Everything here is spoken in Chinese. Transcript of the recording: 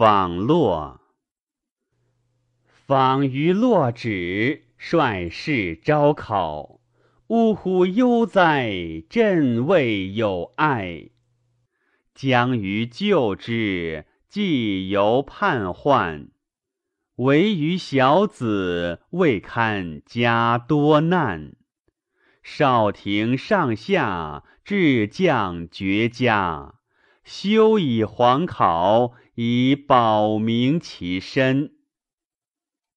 访洛。访于洛止，率士招考。呜呼悠哉！朕未有爱。将于救之，既犹叛患。唯余小子，未堪家多难。少廷上下，至将绝家。休以皇考，以保明其身。